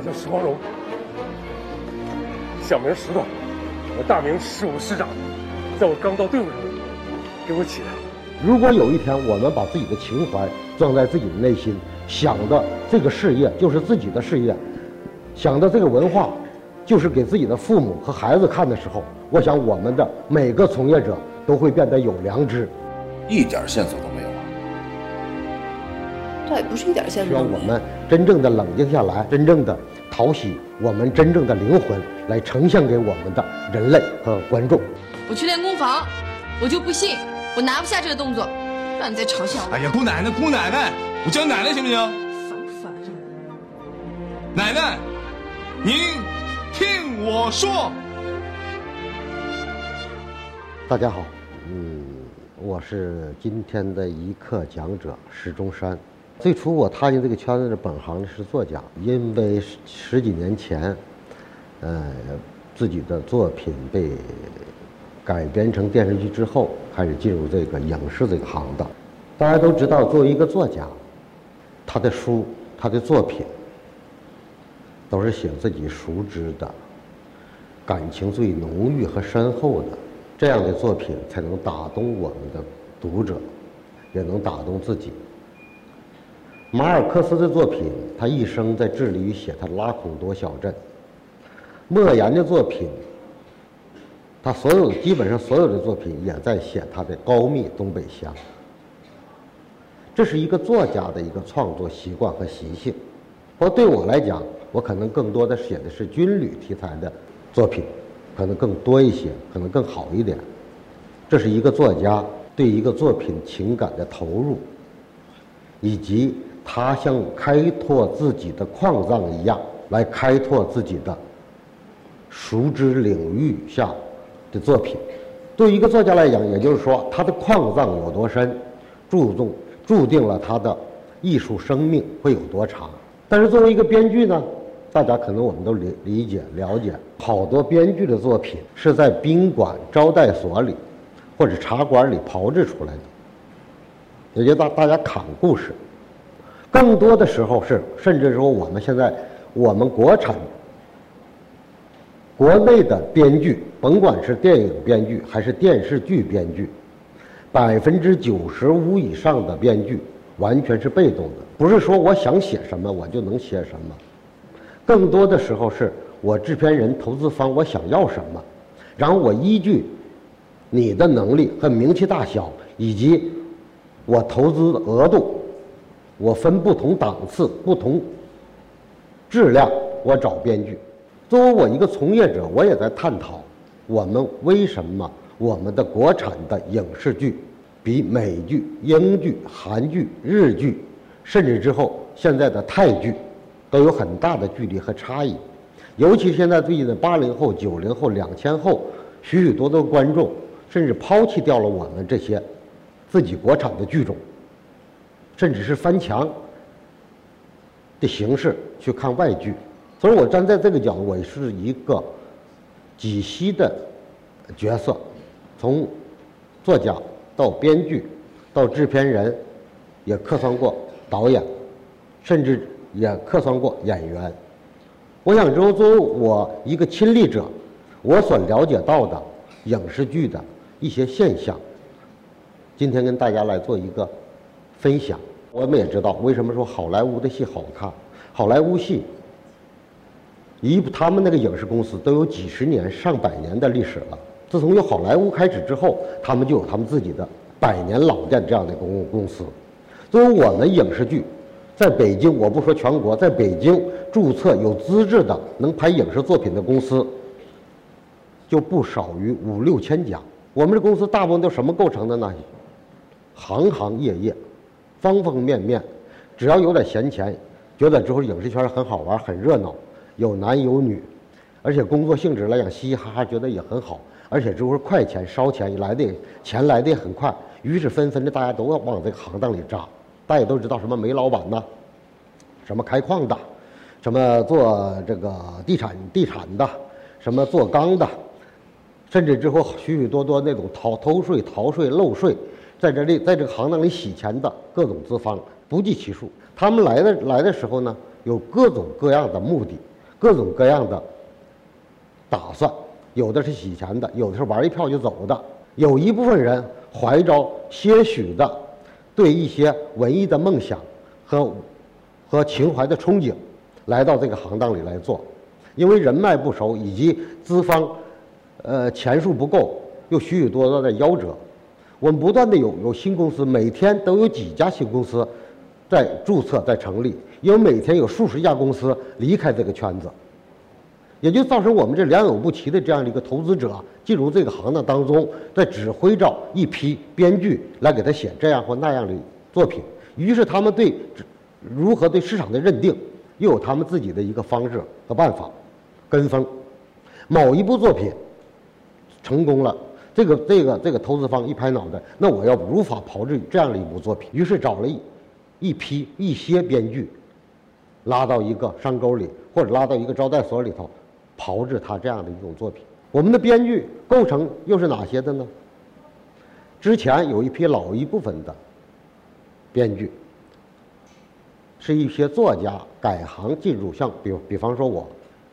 我叫石光荣，小名石头，我大名十五师长，在我刚到队伍上，给我起的。如果有一天我们把自己的情怀装在自己的内心，想的这个事业就是自己的事业，想的这个文化就是给自己的父母和孩子看的时候，我想我们的每个从业者都会变得有良知。一点线索都没有啊！倒也不是一点线需索都没有。要我们真正的冷静下来，真正的讨喜我们真正的灵魂，来呈现给我们的人类和观众。我去练功房，我就不信我拿不下这个动作，让你再嘲笑我。哎呀，姑奶奶，姑奶奶，我叫奶奶行不行？烦不烦人？奶奶，您听我说。大家好，嗯，我是今天的一课讲者石中山。最初我踏进这个圈子的本行是作家，因为十十几年前，呃，自己的作品被改编成电视剧之后，开始进入这个影视这个行当。大家都知道，作为一个作家，他的书、他的作品，都是写自己熟知的，感情最浓郁和深厚的，这样的作品才能打动我们的读者，也能打动自己。马尔克斯的作品，他一生在致力于写他的拉孔多小镇；莫言的作品，他所有基本上所有的作品也在写他的高密东北乡。这是一个作家的一个创作习惯和习性。不过对我来讲，我可能更多的写的是军旅题材的作品，可能更多一些，可能更好一点。这是一个作家对一个作品情感的投入，以及他像开拓自己的矿藏一样来开拓自己的熟知领域下的作品。对一个作家来讲，也就是说，他的矿藏有多深，注重注定了他的艺术生命会有多长。但是作为一个编剧呢，大家可能我们都理理解了解，好多编剧的作品是在宾馆招待所里或者茶馆里炮制出来的，也就大大家侃故事。更多的时候是，甚至说我们现在我们国产国内的编剧，甭管是电影编剧还是电视剧编剧，百分之九十五以上的编剧完全是被动的，不是说我想写什么我就能写什么，更多的时候是我制片人、投资方我想要什么，然后我依据你的能力和名气大小，以及我投资额度，我分不同档次、不同质量，我找编剧。作为我一个从业者，我也在探讨我们为什么我们的国产的影视剧比美剧、英剧、韩剧、日剧，甚至之后现在的泰剧，都有很大的距离和差异。尤其现在最近的八零后、九零后、两千后，许许多多观众甚至抛弃掉了我们这些自己国产的剧种，甚至是翻墙的形式去看外剧。所以我站在这个角度，我是一个几栖的角色，从作家到编剧，到制片人，也客串过导演，甚至也客串过演员。我想之后，作为我一个亲历者，我所了解到的影视剧的一些现象，今天跟大家来做一个分享。我们也知道，为什么说好莱坞的戏好看？好莱坞戏。一他们那个影视公司都有几十年、上百年的历史了。自从有好莱坞开始之后，他们就有他们自己的百年老店这样的公公司。作为我们影视剧，在北京，我不说全国，在北京注册有资质的能拍影视作品的公司，就不少于五六千家。我们这公司大部分都什么构成的呢？行行业业，方方面面，只要有点闲钱，觉得之后影视圈很好玩、很热闹。有男有女，而且工作性质来讲嘻嘻哈哈，觉得也很好，而且就是快钱烧钱来的钱来的也很快，于是纷纷的大家都要往这个行当里扎。大家都知道什么煤老板呐，什么开矿的，什么做这个地产地产的，什么做钢的，甚至之后许许多多那种逃偷税、逃税、漏税，在这里在这个行当里洗钱的各种资方不计其数。他们来的来的时候呢，有各种各样的目的。各种各样的打算，有的是洗钱的，有的是玩一票就走的，有一部分人怀着些许的对一些文艺的梦想和和情怀的憧憬，来到这个行当里来做，因为人脉不熟以及资方呃钱数不够，又许许多多的夭折。我们不断的有有新公司，每天都有几家新公司在注册在成立，因为每天有数十家公司离开这个圈子，也就造成我们这良莠不齐的这样的一个投资者进入这个行当当中，在指挥着一批编剧来给他写这样或那样的作品，于是他们对如何对市场的认定，又有他们自己的一个方式和办法，跟风，某一部作品成功了。这个这个这个投资方一拍脑袋，那我要如法炮制这样的一部作品，于是找了一一批一些编剧，拉到一个山沟里或者拉到一个招待所里头，炮制他这样的一种作品。我们的编剧构成又是哪些的呢？之前有一批老一部分的编剧，是一些作家改行进入，像比比方说我，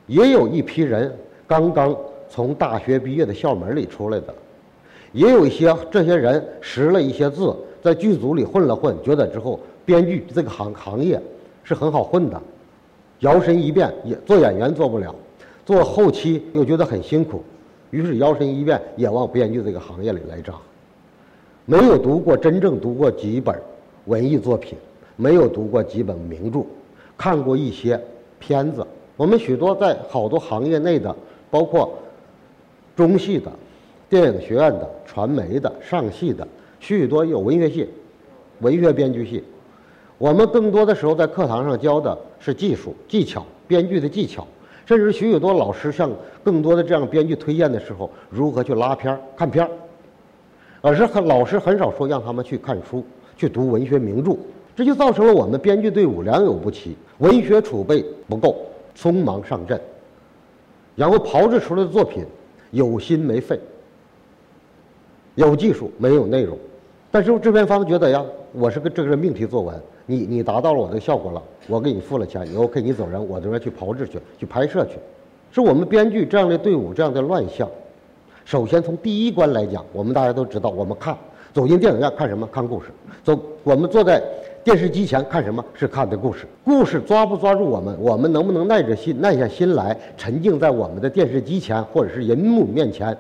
也有一批人刚刚从大学毕业的校门里出来的。也有一些这些人识了一些字，在剧组里混了混，觉得之后编剧这个行行业是很好混的，摇身一变也做演员做不了，做后期又觉得很辛苦，于是摇身一变也往编剧这个行业里来扎。没有读过真正读过几本文艺作品，没有读过几本名著，看过一些片子。我们许多在好多行业内的，包括中戏的。电影学院的、传媒的、上戏的，许许多有文学系、文学编剧系。我们更多的时候在课堂上教的是技术、技巧、编剧的技巧，甚至许许多老师向更多的这样编剧推荐的时候，如何去拉片儿、看片儿，而是很老师很少说让他们去看书、去读文学名著，这就造成了我们编剧队伍良莠不齐，文学储备不够，匆忙上阵，然后炮制出来的作品有心没肺。有技术没有内容，但是制片方觉得呀，我是个这个命题作文，你你达到了我的效果了，我给你付了钱，你 OK，你走人，我这边去炮制去，去拍摄去，是我们编剧这样的队伍这样的乱象。首先从第一关来讲，我们大家都知道，我们看走进电影院看什么？看故事。走，我们坐在电视机前看什么？是看的故事。故事抓不抓住我们？我们能不能耐着心耐下心来，沉浸在我们的电视机前或者是银幕面前？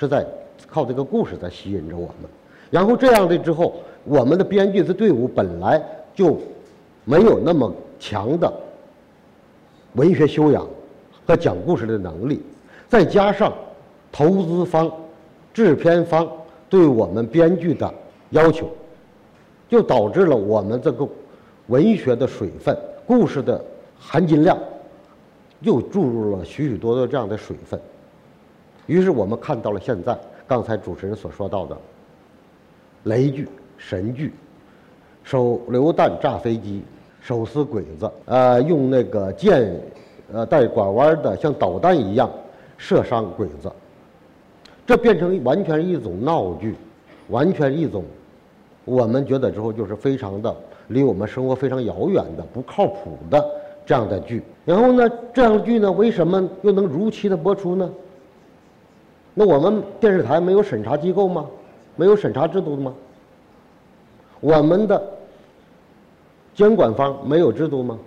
是在靠这个故事在吸引着我们，然后这样的之后，我们的编剧的队伍本来就没有那么强的文学修养和讲故事的能力，再加上投资方、制片方对我们编剧的要求，就导致了我们这个文学的水分、故事的含金量又注入了许许多多这样的水分。于是我们看到了现在刚才主持人所说到的雷剧、神剧，手榴弹炸飞机，手撕鬼子，呃，用那个箭，呃，带拐弯的像导弹一样射伤鬼子，这变成完全一种闹剧，完全一种我们觉得之后就是非常的离我们生活非常遥远的不靠谱的这样的剧。然后呢，这样的剧呢，为什么又能如期的播出呢？那我们电视台没有审查机构吗？没有审查制度吗？我们的监管方没有制度吗？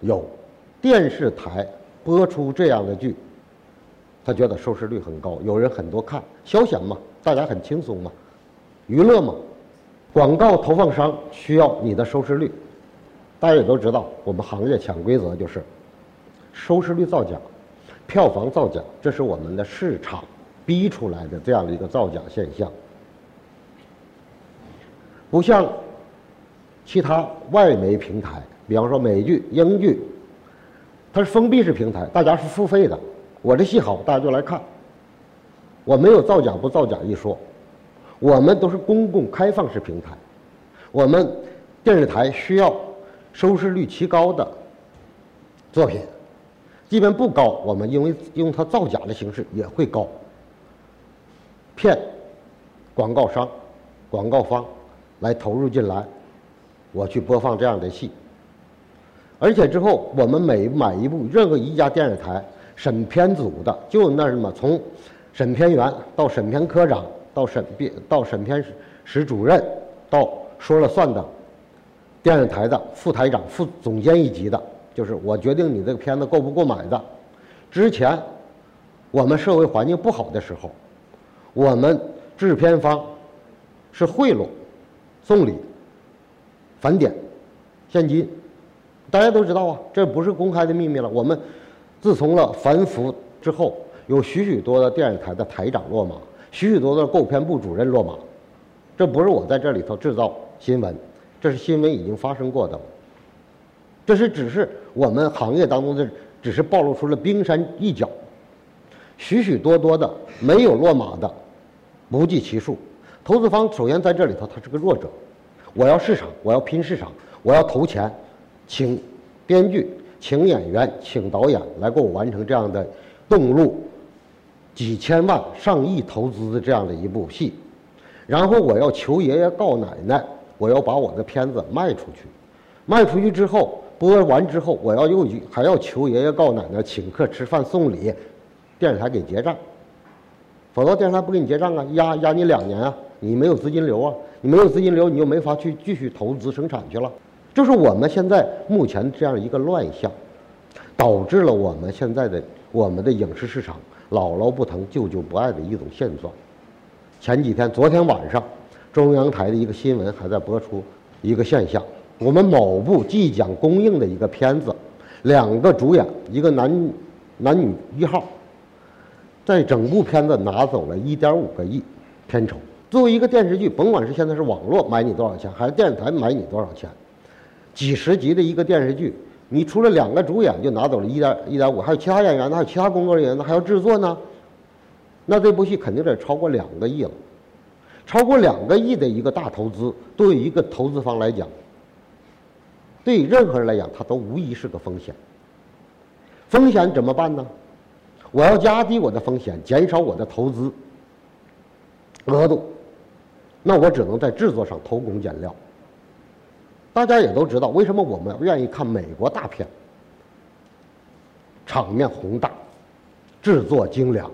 有，电视台播出这样的剧，他觉得收视率很高，有人很多看，消遣嘛，大家很轻松嘛，娱乐嘛。广告投放商需要你的收视率，大家也都知道，我们行业潜规则就是收视率造假。票房造假，这是我们的市场逼出来的这样的一个造假现象。不像其他外媒平台，比方说美剧、英剧，它是封闭式平台，大家是付费的。我这戏好，大家就来看。我没有造假不造假一说，我们都是公共开放式平台。我们电视台需要收视率极高的作品。即便不高，我们因为用它造假的形式也会高，骗广告商、广告方来投入进来，我去播放这样的戏。而且之后我们每买一部任何一家电视台审片组的，就那什么从审片员到审片科长到审编到审片室室主任到说了算的电视台的副台长、副总监一级的，就是我决定你这个片子够不够买的。之前我们社会环境不好的时候，我们制片方是贿赂、送礼、返点、现金，大家都知道啊，这不是公开的秘密了。我们自从了反腐之后，有许许多的电视台的台长落马，许许多的购片部主任落马，这不是我在这里头制造新闻，这是新闻已经发生过的。这是只是我们行业当中的，只是暴露出了冰山一角，许许多多的没有落马的不计其数。投资方首先在这里头，他是个弱者，我要市场，我要拼市场，我要投钱，请编剧、请演员、请导演来给我完成这样的动路几千万、上亿投资的这样的一部戏，然后我要求爷爷告奶奶，我要把我的片子卖出去，卖出去之后播完之后，我要又去还要求爷爷告奶奶，请客吃饭送礼，电视台给结账，否则电视台不给你结账啊，压压你两年啊，你没有资金流啊，你没有资金流，你就没法去继续投资生产去了。就是我们现在目前这样一个乱象，导致了我们现在的我们的影视市场姥姥不疼舅舅不爱的一种现状。前几天，昨天晚上，中央台的一个新闻还在播出一个现象：我们某部即将公映的一个片子，两个主演，一个男男女一号，在整部片子拿走了一点五个亿片酬。作为一个电视剧，甭管是现在是网络买你多少钱，还是电视台买你多少钱，几十集的一个电视剧，你除了两个主演就拿走了一点一点五，还有其他演员呢，还有其他工作人员呢，还要制作呢，那这部戏肯定得超过两个亿了。超过两个亿的一个大投资，对于一个投资方来讲，对任何人来讲，它都无疑是个风险。风险怎么办呢？我要压低我的风险，减少我的投资额度，那我只能在制作上偷工减料。大家也都知道，为什么我们愿意看美国大片？场面宏大，制作精良，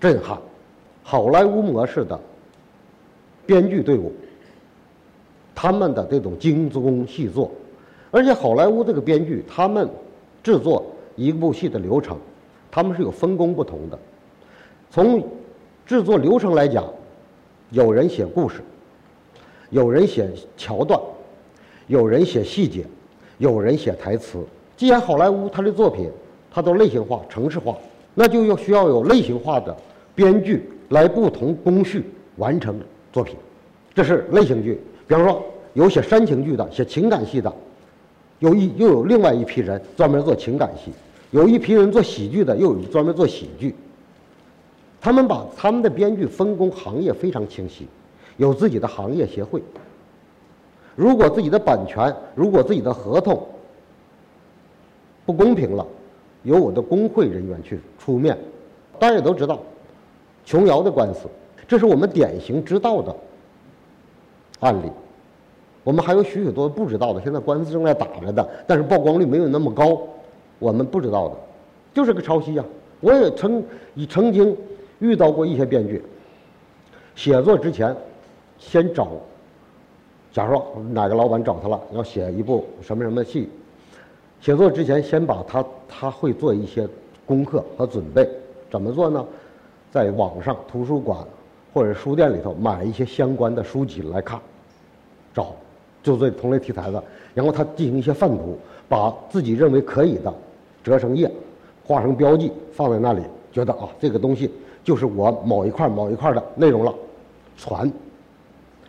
震撼，好莱坞模式的编剧队伍，他们的这种精工细作，而且好莱坞这个编剧，他们制作一部戏的流程，他们是有分工不同的。从制作流程来讲，有人写故事，有人写桥段，有人写细节，有人写台词。既然好莱坞它的作品，它都类型化、程式化，那就要需要有类型化的编剧来不同工序完成作品。这是类型剧。比方说，有写煽情剧的，写情感戏的，有一又有另外一批人专门做情感戏，有一批人做喜剧的，又有专门做喜剧。他们把他们的编剧分工行业非常清晰，有自己的行业协会。如果自己的版权，如果自己的合同不公平了，由我的工会人员去出面。大家也都知道，琼瑶的官司，这是我们典型知道的案例。我们还有许许多不知道的，现在官司正在打着的，但是曝光率没有那么高，我们不知道的，就是个抄袭呀、我也曾已曾经遇到过一些编剧，写作之前先找，假如说哪个老板找他了，要写一部什么什么戏，写作之前先把他他会做一些功课和准备，怎么做呢？在网上、图书馆或者书店里头买一些相关的书籍来看，找就这同类题材的，然后他进行一些范图，把自己认为可以的折成页，画成标记放在那里，觉得啊这个东西就是我某一块某一块的内容了，传，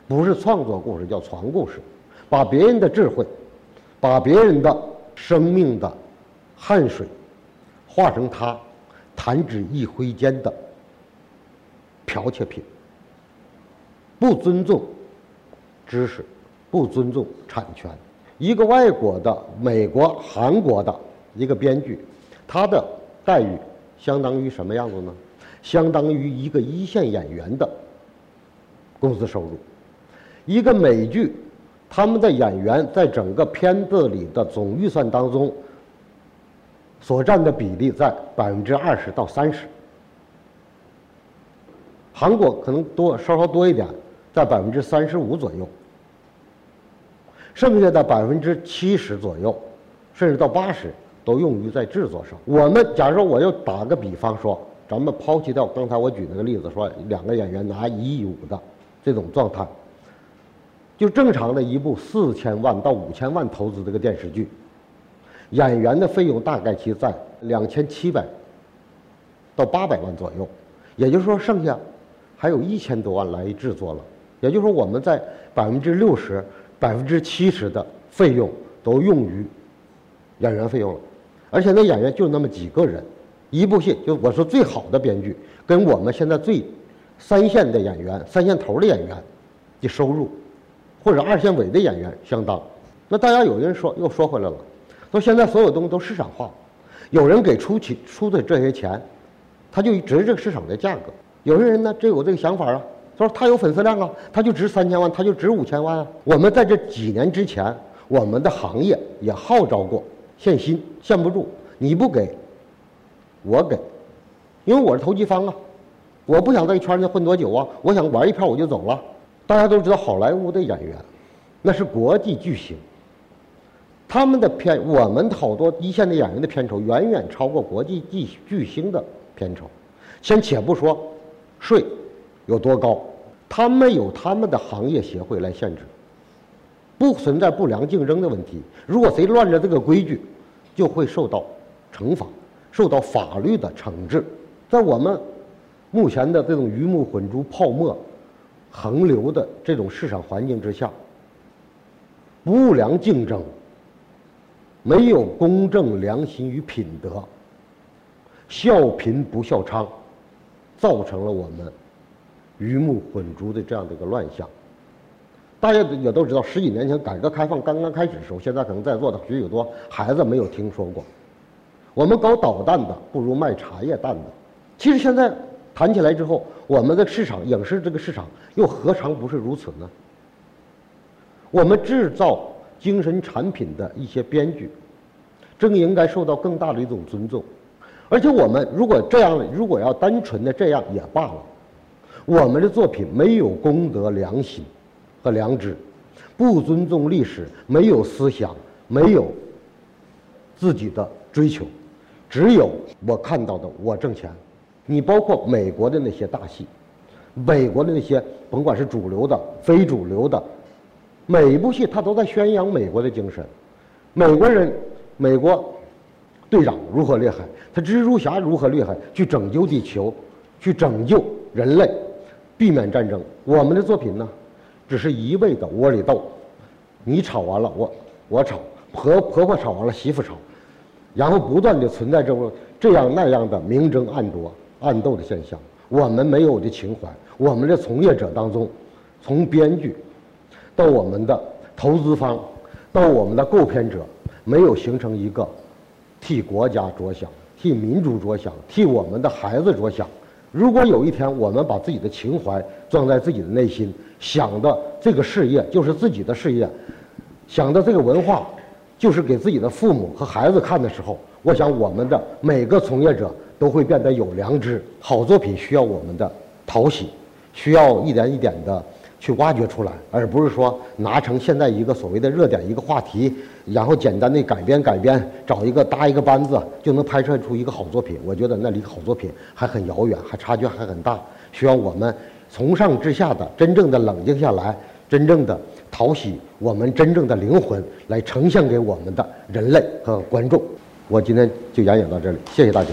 不是创作故事，叫传故事，把别人的智慧，把别人的生命的汗水，化成他弹指一挥间的剽窃品，不尊重知识，不尊重产权。一个外国的、美国、韩国的一个编剧，他的待遇相当于什么样子呢？相当于一个一线演员的工资收入。一个美剧，他们的演员在整个片子里的总预算当中所占的比例在百分之二十到三十。韩国可能多稍稍多一点，在百分之三十五左右，剩下的百分之七十左右，甚至到八十，都用于在制作上。我们假如说我又打个比方说，咱们抛弃掉刚才我举那个例子，说两个演员拿一亿五的这种状态，就正常的一部四千万到五千万投资这个电视剧，演员的费用大概其在两千七百到八百万左右，也就是说剩下。还有一千多万来制作了，也就是说，我们在百分之六十、百分之七十的费用都用于演员费用了，而且那演员就那么几个人，一部戏就我说最好的编剧跟我们现在最三线的演员、三线头的演员的收入，或者二线尾的演员相当。那大家有人说又说回来了，说现在所有东西都市场化，有人给出起出的这些钱，他就值这个市场的价格。有些人呢，这有这个想法啊，他说他有粉丝量啊，他就值三千万，他就值五千万啊。我们在这几年之前，我们的行业也号召过限薪，限不住，你不给，我给，因为我是投机方啊，我不想在圈内混多久啊，我想玩一票我就走了。大家都知道好莱坞的演员，那是国际巨星，他们的片，我们好多一线的演员的片酬远远超过国际巨巨星的片酬，先且不说。税有多高？他们有他们的行业协会来限制，不存在不良竞争的问题。如果谁乱了这个规矩，就会受到惩罚，受到法律的惩治。在我们目前的这种鱼目混珠、泡沫横流的这种市场环境之下，不良竞争，没有公正、良心与品德，笑贫不笑娼。造成了我们鱼目混珠的这样的一个乱象。大家也都知道，十几年前改革开放刚刚开始的时候，现在可能在座的许许多孩子没有听说过。我们搞导弹的不如卖茶叶蛋的。其实现在谈起来之后，我们的市场影视这个市场又何尝不是如此呢？我们制造精神产品的一些编剧，正应该受到更大的一种尊重。而且我们如果这样，如果要单纯的这样也罢了。我们的作品没有公德、良心和良知，不尊重历史，没有思想，没有自己的追求，只有我看到的我挣钱。你包括美国的那些大戏，美国的那些甭管是主流的、非主流的，每一部戏他都在宣扬美国的精神。美国人，美国。队长如何厉害？他蜘蛛侠如何厉害？去拯救地球，去拯救人类，避免战争。我们的作品呢，只是一味的窝里斗，你吵完了，我我吵，婆婆婆吵完了，媳妇吵，然后不断的存在这种这样那样的明争暗夺、暗斗的现象。我们没有的情怀，我们的从业者当中，从编剧到我们的投资方，到我们的购片者，没有形成一个。替国家着想，替民族着想，替我们的孩子着想。如果有一天我们把自己的情怀装在自己的内心，想的这个事业就是自己的事业，想的这个文化就是给自己的父母和孩子看的时候，我想我们的每个从业者都会变得有良知。好作品需要我们的讨喜，需要一点一点的。去挖掘出来，而不是说拿成现在一个所谓的热点一个话题，然后简单的改编改编，找一个搭一个班子就能拍摄出一个好作品。我觉得那离好作品还很遥远，还差距还很大。需要我们从上至下的真正的冷静下来，真正的讨喜我们真正的灵魂，来呈现给我们的人类和观众。我今天就演讲到这里，谢谢大家。